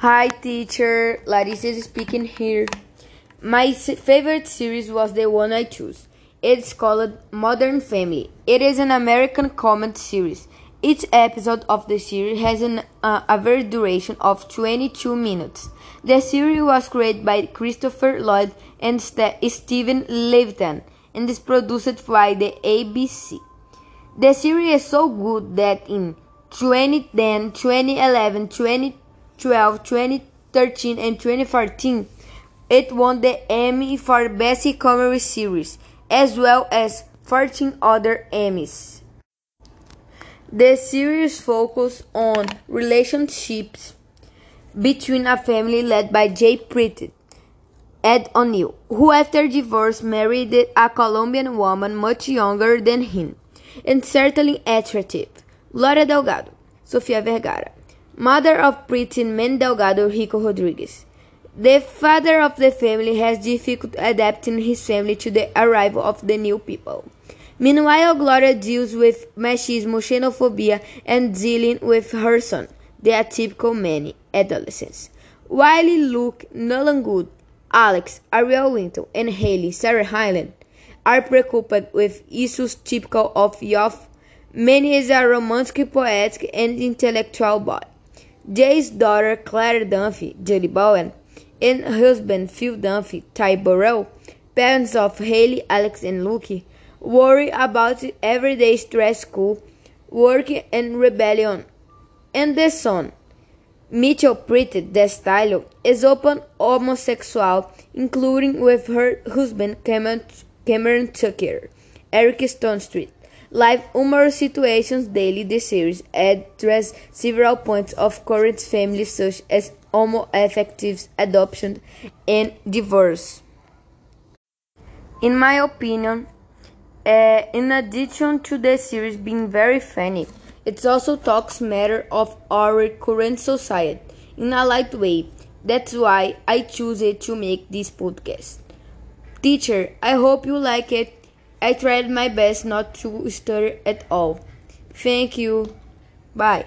Hi, teacher. Larissa is speaking here. My favorite series was the one I chose. It's called Modern Family. It is an American comedy series. Each episode of the series has an uh, average duration of 22 minutes. The series was created by Christopher Lloyd and St- Steven Levitan and is produced by the ABC. The series is so good that in 2010, 2011, 2012, 2013, and 2014, it won the Emmy for Best Comedy Series, as well as 14 other Emmys. The series focuses on relationships between a family led by Jay Pritchett, Ed O'Neill, who after divorce married a Colombian woman much younger than him, and certainly attractive, Gloria Delgado, Sofia Vergara, mother of pretty man Delgado Rico Rodriguez. The father of the family has difficulty adapting his family to the arrival of the new people. Meanwhile, Gloria deals with machismo, xenophobia, and dealing with her son, the atypical Manny adolescence. Wiley, Luke, Nolan Gould, Alex, Ariel Winter, and Haley, Sarah Hyland, are preoccupied with issues typical of youth, Manny is a romantic, poetic, and intellectual boy. Jay's daughter, Claire Dunphy, Julie Bowen, and husband, Phil Dunphy, Ty Burrell, parents of Haley, Alex, and Luke, worry about everyday stress, school, work, and rebellion. And the son, Mitchell Pritchett, the style, is open homosexual, including with her husband Cameron, Cameron Tucker, Eric Stonestreet. Live humorous situations daily, the series addresses several points of current family such as homo-affectives, adoption, and divorce. In my opinion, uh, in addition to the series being very funny, it also talks matter of our current society in a light way. That's why I choose it to make this podcast. Teacher, I hope you like it. I tried my best not to stir at all. Thank you. Bye.